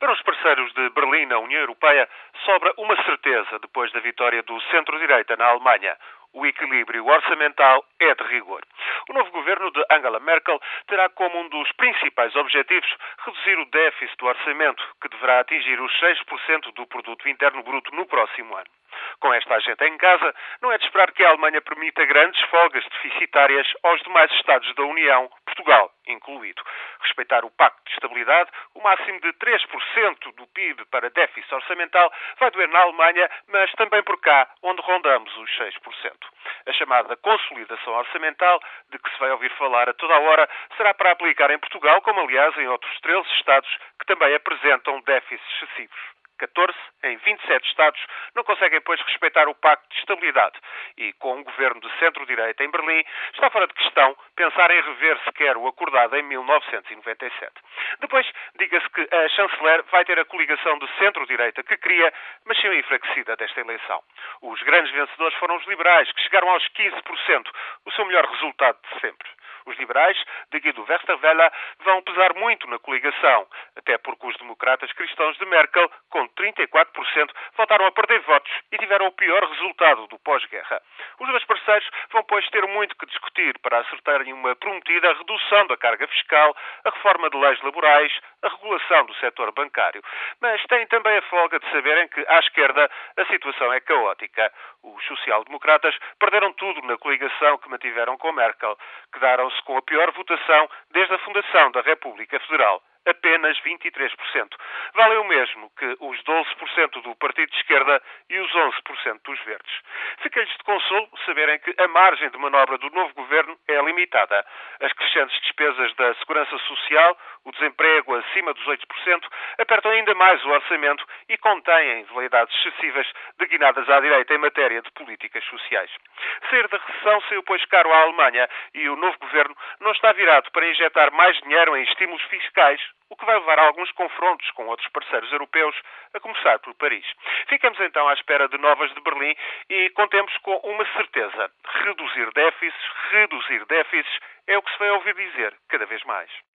Para os parceiros de Berlim na União Europeia, sobra uma certeza depois da vitória do centro-direita na Alemanha. O equilíbrio orçamental é de rigor. O novo governo de Angela Merkel terá como um dos principais objetivos reduzir o déficit do orçamento, que deverá atingir os 6% do produto interno bruto no próximo ano. Com esta agenda em casa, não é de esperar que a Alemanha permita grandes folgas deficitárias aos demais Estados da União, Portugal incluído. Respeitar o Pacto de Estabilidade, o máximo de 3% do PIB para déficit orçamental, vai doer na Alemanha, mas também por cá, onde rondamos os 6%. A chamada consolidação orçamental, de que se vai ouvir falar a toda a hora, será para aplicar em Portugal, como aliás em outros 13 Estados que também apresentam déficits excessivos. 14 em 27 Estados não conseguem, pois, respeitar o Pacto de Estabilidade. E com um governo de centro-direita em Berlim, está fora de questão pensar em rever sequer o acordado em 1997. Depois, diga-se que a chanceler vai ter a coligação de centro-direita que queria, mas saiu enfraquecida desta eleição. Os grandes vencedores foram os liberais, que chegaram aos 15%, o seu melhor resultado de sempre. Os liberais, de Guido Westerwelle, vão pesar muito na coligação, até porque os democratas cristãos de Merkel, com 34%, voltaram a perder votos e tiveram o pior resultado do pós-guerra. Os dois parceiros vão, pois, ter muito que discutir para acertarem uma prometida redução da carga fiscal, a reforma de leis laborais, a regulação do setor bancário. Mas têm também a folga de saberem que, à esquerda, a situação é caótica. Os social-democratas perderam tudo na coligação que mantiveram com Merkel. Quedaram-se com a pior votação desde a fundação da República Federal apenas 23%. Vale o mesmo que os 12% do Partido de Esquerda e os 11% dos Verdes. Fica-lhes de consolo saberem que a margem de manobra do novo governo é limitada. As crescentes despesas da segurança social, o desemprego acima dos 8%, apertam ainda mais o orçamento e contêm veleidades excessivas deguinadas à direita em matéria de políticas sociais. Sair da recessão saiu, pois, caro à Alemanha e o novo governo não está virado para injetar mais dinheiro em estímulos fiscais o que vai levar a alguns confrontos com outros parceiros europeus, a começar por Paris. Ficamos então à espera de novas de Berlim e contemos com uma certeza: reduzir déficits, reduzir déficits é o que se vai ouvir dizer cada vez mais.